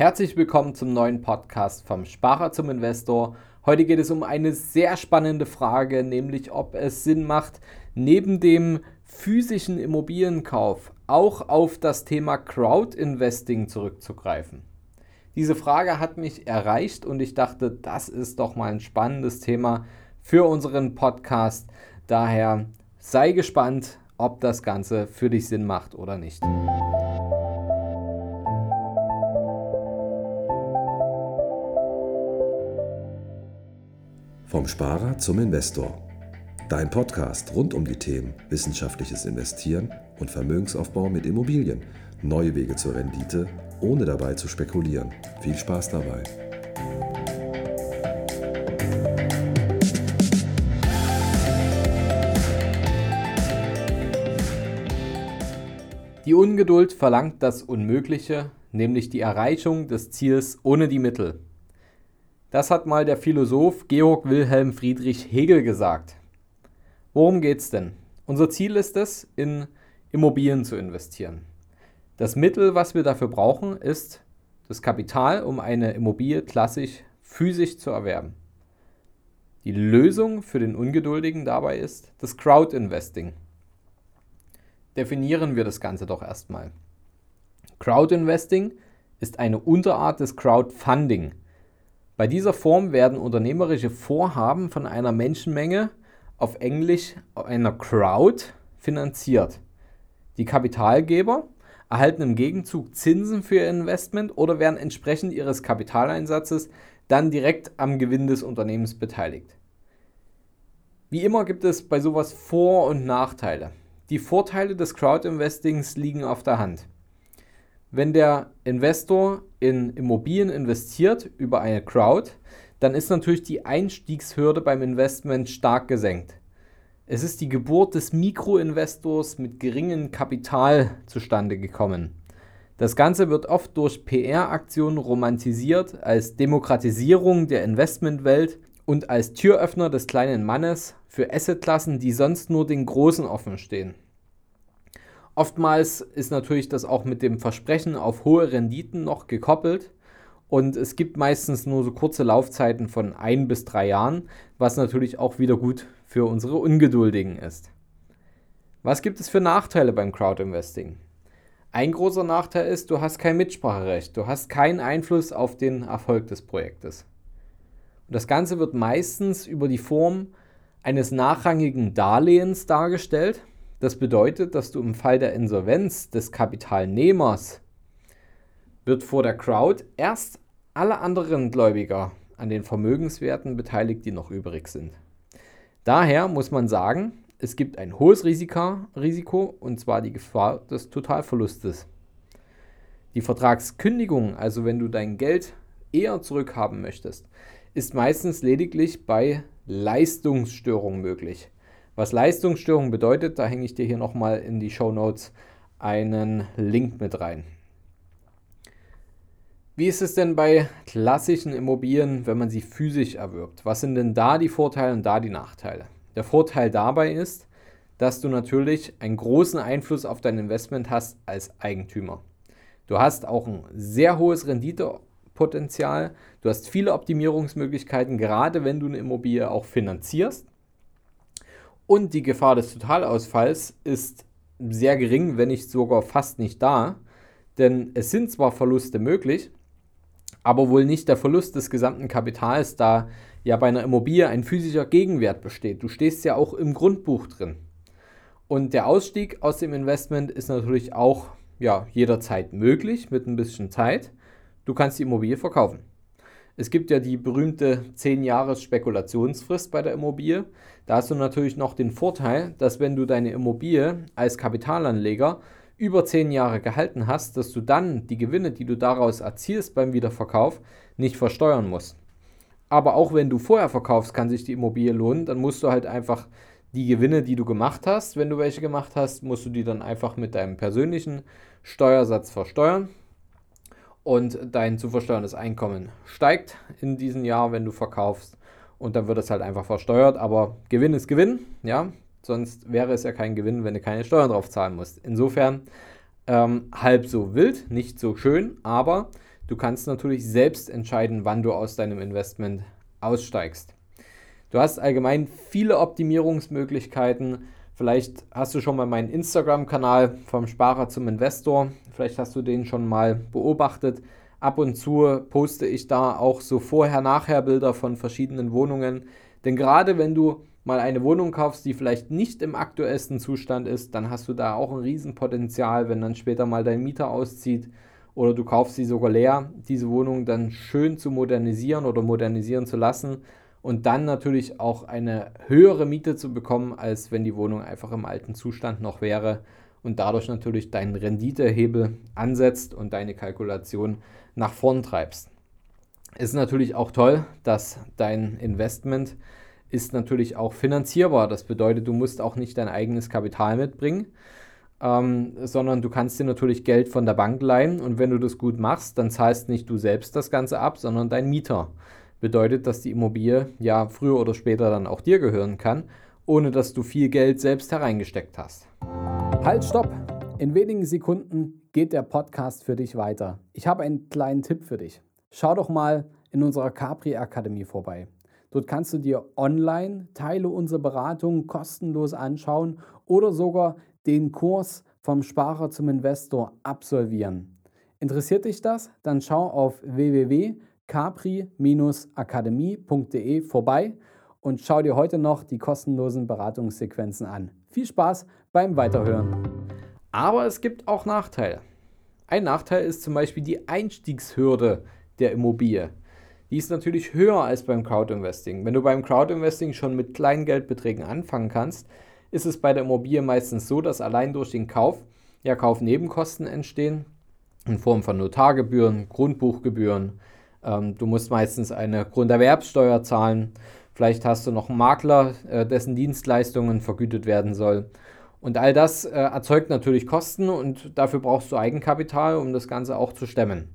Herzlich willkommen zum neuen Podcast vom Sparer zum Investor. Heute geht es um eine sehr spannende Frage, nämlich ob es Sinn macht, neben dem physischen Immobilienkauf auch auf das Thema Crowd-Investing zurückzugreifen. Diese Frage hat mich erreicht und ich dachte, das ist doch mal ein spannendes Thema für unseren Podcast. Daher sei gespannt, ob das Ganze für dich Sinn macht oder nicht. Vom Sparer zum Investor. Dein Podcast rund um die Themen wissenschaftliches Investieren und Vermögensaufbau mit Immobilien. Neue Wege zur Rendite, ohne dabei zu spekulieren. Viel Spaß dabei. Die Ungeduld verlangt das Unmögliche, nämlich die Erreichung des Ziels ohne die Mittel. Das hat mal der Philosoph Georg Wilhelm Friedrich Hegel gesagt. Worum geht's denn? Unser Ziel ist es, in Immobilien zu investieren. Das Mittel, was wir dafür brauchen, ist das Kapital, um eine Immobilie klassisch physisch zu erwerben. Die Lösung für den Ungeduldigen dabei ist das Crowd-Investing. Definieren wir das Ganze doch erstmal. Crowd-Investing ist eine Unterart des Crowdfunding. Bei dieser Form werden unternehmerische Vorhaben von einer Menschenmenge, auf Englisch einer Crowd, finanziert. Die Kapitalgeber erhalten im Gegenzug Zinsen für ihr Investment oder werden entsprechend ihres Kapitaleinsatzes dann direkt am Gewinn des Unternehmens beteiligt. Wie immer gibt es bei sowas Vor- und Nachteile. Die Vorteile des Crowd-Investings liegen auf der Hand. Wenn der Investor in Immobilien investiert über eine Crowd, dann ist natürlich die Einstiegshürde beim Investment stark gesenkt. Es ist die Geburt des Mikroinvestors mit geringem Kapital zustande gekommen. Das Ganze wird oft durch PR-Aktionen romantisiert als Demokratisierung der Investmentwelt und als Türöffner des kleinen Mannes für Assetklassen, die sonst nur den Großen offen stehen. Oftmals ist natürlich das auch mit dem Versprechen auf hohe Renditen noch gekoppelt. Und es gibt meistens nur so kurze Laufzeiten von ein bis drei Jahren, was natürlich auch wieder gut für unsere Ungeduldigen ist. Was gibt es für Nachteile beim Crowdinvesting? Ein großer Nachteil ist, du hast kein Mitspracherecht, du hast keinen Einfluss auf den Erfolg des Projektes. Und das Ganze wird meistens über die Form eines nachrangigen Darlehens dargestellt, das bedeutet, dass du im Fall der Insolvenz des Kapitalnehmers wird vor der Crowd erst alle anderen Gläubiger an den Vermögenswerten beteiligt, die noch übrig sind. Daher muss man sagen, es gibt ein hohes Risiko, Risiko und zwar die Gefahr des Totalverlustes. Die Vertragskündigung, also wenn du dein Geld eher zurückhaben möchtest, ist meistens lediglich bei Leistungsstörung möglich. Was Leistungsstörung bedeutet, da hänge ich dir hier nochmal in die Show Notes einen Link mit rein. Wie ist es denn bei klassischen Immobilien, wenn man sie physisch erwirbt? Was sind denn da die Vorteile und da die Nachteile? Der Vorteil dabei ist, dass du natürlich einen großen Einfluss auf dein Investment hast als Eigentümer. Du hast auch ein sehr hohes Renditepotenzial, du hast viele Optimierungsmöglichkeiten, gerade wenn du eine Immobilie auch finanzierst. Und die Gefahr des Totalausfalls ist sehr gering, wenn nicht sogar fast nicht da. Denn es sind zwar Verluste möglich, aber wohl nicht der Verlust des gesamten Kapitals, da ja bei einer Immobilie ein physischer Gegenwert besteht. Du stehst ja auch im Grundbuch drin. Und der Ausstieg aus dem Investment ist natürlich auch ja, jederzeit möglich mit ein bisschen Zeit. Du kannst die Immobilie verkaufen. Es gibt ja die berühmte 10 Jahres Spekulationsfrist bei der Immobilie. Da hast du natürlich noch den Vorteil, dass wenn du deine Immobilie als Kapitalanleger über 10 Jahre gehalten hast, dass du dann die Gewinne, die du daraus erzielst beim Wiederverkauf, nicht versteuern musst. Aber auch wenn du vorher verkaufst, kann sich die Immobilie lohnen, dann musst du halt einfach die Gewinne, die du gemacht hast, wenn du welche gemacht hast, musst du die dann einfach mit deinem persönlichen Steuersatz versteuern und dein zu versteuerndes Einkommen steigt in diesem Jahr, wenn du verkaufst und dann wird es halt einfach versteuert, aber Gewinn ist Gewinn, ja, sonst wäre es ja kein Gewinn, wenn du keine Steuern drauf zahlen musst. Insofern ähm, halb so wild, nicht so schön, aber du kannst natürlich selbst entscheiden, wann du aus deinem Investment aussteigst. Du hast allgemein viele Optimierungsmöglichkeiten. Vielleicht hast du schon mal meinen Instagram-Kanal vom Sparer zum Investor. Vielleicht hast du den schon mal beobachtet. Ab und zu poste ich da auch so Vorher-Nachher-Bilder von verschiedenen Wohnungen. Denn gerade wenn du mal eine Wohnung kaufst, die vielleicht nicht im aktuellsten Zustand ist, dann hast du da auch ein Riesenpotenzial, wenn dann später mal dein Mieter auszieht oder du kaufst sie sogar leer, diese Wohnung dann schön zu modernisieren oder modernisieren zu lassen und dann natürlich auch eine höhere Miete zu bekommen, als wenn die Wohnung einfach im alten Zustand noch wäre und dadurch natürlich deinen Renditehebel ansetzt und deine Kalkulation nach vorn treibst. Ist natürlich auch toll, dass dein Investment ist natürlich auch finanzierbar. Das bedeutet, du musst auch nicht dein eigenes Kapital mitbringen, ähm, sondern du kannst dir natürlich Geld von der Bank leihen und wenn du das gut machst, dann zahlst nicht du selbst das Ganze ab, sondern dein Mieter. Bedeutet, dass die Immobilie ja früher oder später dann auch dir gehören kann, ohne dass du viel Geld selbst hereingesteckt hast. Halt, stopp! In wenigen Sekunden geht der Podcast für dich weiter. Ich habe einen kleinen Tipp für dich. Schau doch mal in unserer Capri Akademie vorbei. Dort kannst du dir online Teile unserer Beratung kostenlos anschauen oder sogar den Kurs vom Sparer zum Investor absolvieren. Interessiert dich das? Dann schau auf www.capri-akademie.de vorbei und schau dir heute noch die kostenlosen Beratungssequenzen an. Viel Spaß beim Weiterhören. Aber es gibt auch Nachteile. Ein Nachteil ist zum Beispiel die Einstiegshürde der Immobilie. Die ist natürlich höher als beim Crowdinvesting. Wenn du beim Crowdinvesting schon mit kleinen Geldbeträgen anfangen kannst, ist es bei der Immobilie meistens so, dass allein durch den Kauf ja Kaufnebenkosten entstehen in Form von Notargebühren, Grundbuchgebühren. Ähm, du musst meistens eine Grunderwerbssteuer zahlen. Vielleicht hast du noch einen Makler, äh, dessen Dienstleistungen vergütet werden soll. Und all das äh, erzeugt natürlich Kosten und dafür brauchst du Eigenkapital, um das Ganze auch zu stemmen.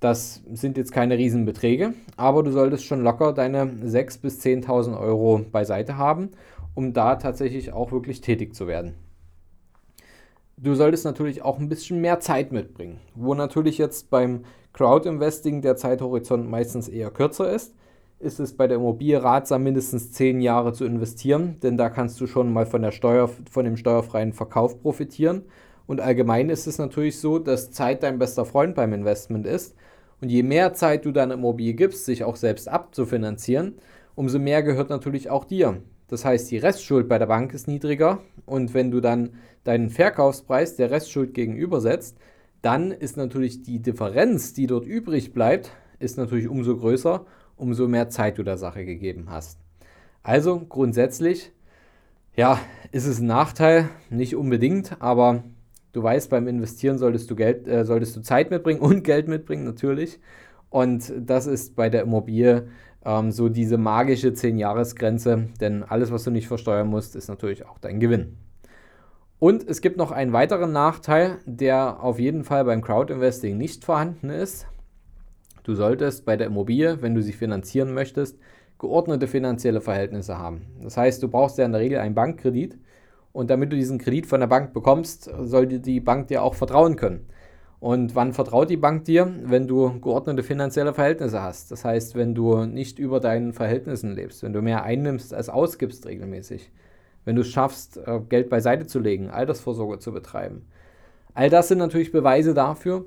Das sind jetzt keine Riesenbeträge, aber du solltest schon locker deine 6.000 bis 10.000 Euro beiseite haben, um da tatsächlich auch wirklich tätig zu werden. Du solltest natürlich auch ein bisschen mehr Zeit mitbringen, wo natürlich jetzt beim Crowd-Investing der Zeithorizont meistens eher kürzer ist, ist es bei der Immobilie ratsam, mindestens 10 Jahre zu investieren, denn da kannst du schon mal von, der Steuer, von dem steuerfreien Verkauf profitieren. Und allgemein ist es natürlich so, dass Zeit dein bester Freund beim Investment ist und je mehr Zeit du deiner Immobilie gibst, sich auch selbst abzufinanzieren, umso mehr gehört natürlich auch dir. Das heißt, die Restschuld bei der Bank ist niedriger und wenn du dann deinen Verkaufspreis der Restschuld gegenübersetzt, dann ist natürlich die Differenz, die dort übrig bleibt, ist natürlich umso größer, umso mehr Zeit du der Sache gegeben hast. Also grundsätzlich, ja, ist es ein Nachteil, nicht unbedingt, aber Du weißt, beim Investieren solltest du, Geld, äh, solltest du Zeit mitbringen und Geld mitbringen, natürlich. Und das ist bei der Immobilie ähm, so diese magische 10-Jahres-Grenze, denn alles, was du nicht versteuern musst, ist natürlich auch dein Gewinn. Und es gibt noch einen weiteren Nachteil, der auf jeden Fall beim Crowdinvesting nicht vorhanden ist. Du solltest bei der Immobilie, wenn du sie finanzieren möchtest, geordnete finanzielle Verhältnisse haben. Das heißt, du brauchst ja in der Regel einen Bankkredit und damit du diesen Kredit von der Bank bekommst, sollte die Bank dir auch vertrauen können. Und wann vertraut die Bank dir? Wenn du geordnete finanzielle Verhältnisse hast. Das heißt, wenn du nicht über deinen Verhältnissen lebst, wenn du mehr einnimmst als ausgibst regelmäßig, wenn du es schaffst, äh, Geld beiseite zu legen, Altersvorsorge zu betreiben. All das sind natürlich Beweise dafür,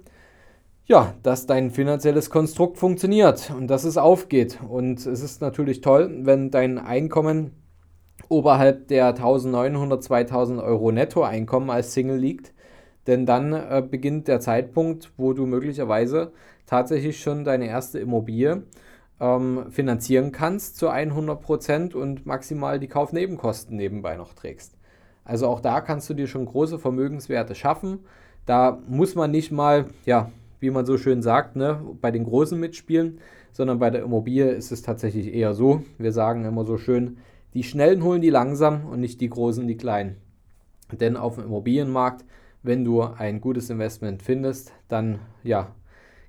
ja, dass dein finanzielles Konstrukt funktioniert und dass es aufgeht. Und es ist natürlich toll, wenn dein Einkommen oberhalb der 1900, 2000 Euro Nettoeinkommen als Single liegt. Denn dann äh, beginnt der Zeitpunkt, wo du möglicherweise tatsächlich schon deine erste Immobilie ähm, finanzieren kannst zu 100 Prozent und maximal die Kaufnebenkosten nebenbei noch trägst. Also auch da kannst du dir schon große Vermögenswerte schaffen. Da muss man nicht mal, ja, wie man so schön sagt, ne, bei den Großen mitspielen, sondern bei der Immobilie ist es tatsächlich eher so. Wir sagen immer so schön, die Schnellen holen die langsam und nicht die Großen die Kleinen. Denn auf dem Immobilienmarkt, wenn du ein gutes Investment findest, dann ja,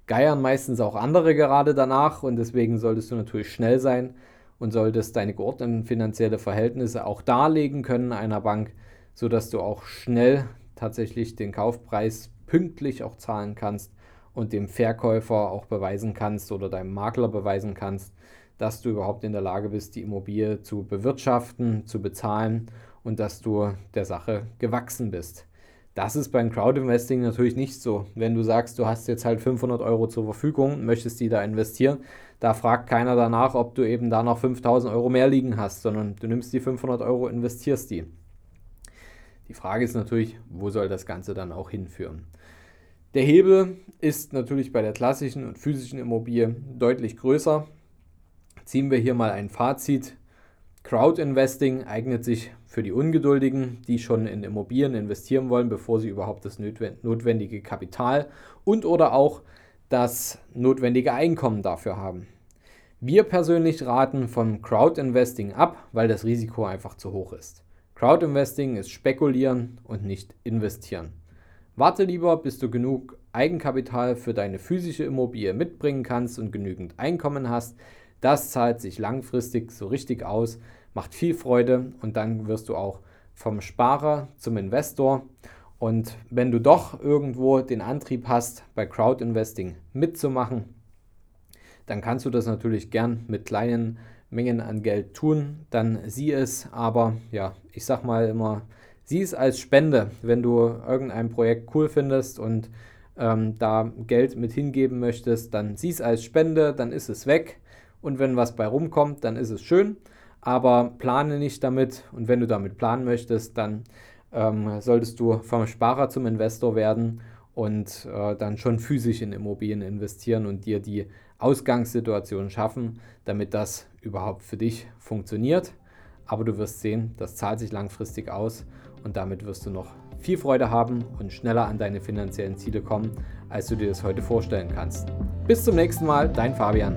geiern meistens auch andere gerade danach und deswegen solltest du natürlich schnell sein und solltest deine geordneten finanzielle Verhältnisse auch darlegen können einer Bank, sodass du auch schnell tatsächlich den Kaufpreis pünktlich auch zahlen kannst und dem Verkäufer auch beweisen kannst oder deinem Makler beweisen kannst, dass du überhaupt in der Lage bist, die Immobilie zu bewirtschaften, zu bezahlen und dass du der Sache gewachsen bist. Das ist beim Crowdinvesting natürlich nicht so. Wenn du sagst, du hast jetzt halt 500 Euro zur Verfügung, möchtest die da investieren, da fragt keiner danach, ob du eben da noch 5000 Euro mehr liegen hast, sondern du nimmst die 500 Euro, investierst die. Die Frage ist natürlich, wo soll das Ganze dann auch hinführen? Der Hebel ist natürlich bei der klassischen und physischen Immobilie deutlich größer. Ziehen wir hier mal ein Fazit. Crowd-Investing eignet sich für die Ungeduldigen, die schon in Immobilien investieren wollen, bevor sie überhaupt das notwendige Kapital und oder auch das notwendige Einkommen dafür haben. Wir persönlich raten vom Crowd-Investing ab, weil das Risiko einfach zu hoch ist. Crowd-Investing ist spekulieren und nicht investieren. Warte lieber, bis du genug Eigenkapital für deine physische Immobilie mitbringen kannst und genügend Einkommen hast. Das zahlt sich langfristig so richtig aus, macht viel Freude und dann wirst du auch vom Sparer zum Investor. Und wenn du doch irgendwo den Antrieb hast, bei Crowd-Investing mitzumachen, dann kannst du das natürlich gern mit kleinen Mengen an Geld tun. Dann sieh es aber, ja, ich sag mal immer, sieh es als Spende, wenn du irgendein Projekt cool findest und ähm, da Geld mit hingeben möchtest, dann sieh es als Spende, dann ist es weg. Und wenn was bei rumkommt, dann ist es schön aber plane nicht damit. Und wenn du damit planen möchtest, dann ähm, solltest du vom Sparer zum Investor werden und äh, dann schon physisch in Immobilien investieren und dir die Ausgangssituation schaffen, damit das überhaupt für dich funktioniert. Aber du wirst sehen, das zahlt sich langfristig aus und damit wirst du noch viel Freude haben und schneller an deine finanziellen Ziele kommen, als du dir das heute vorstellen kannst. Bis zum nächsten Mal, dein Fabian.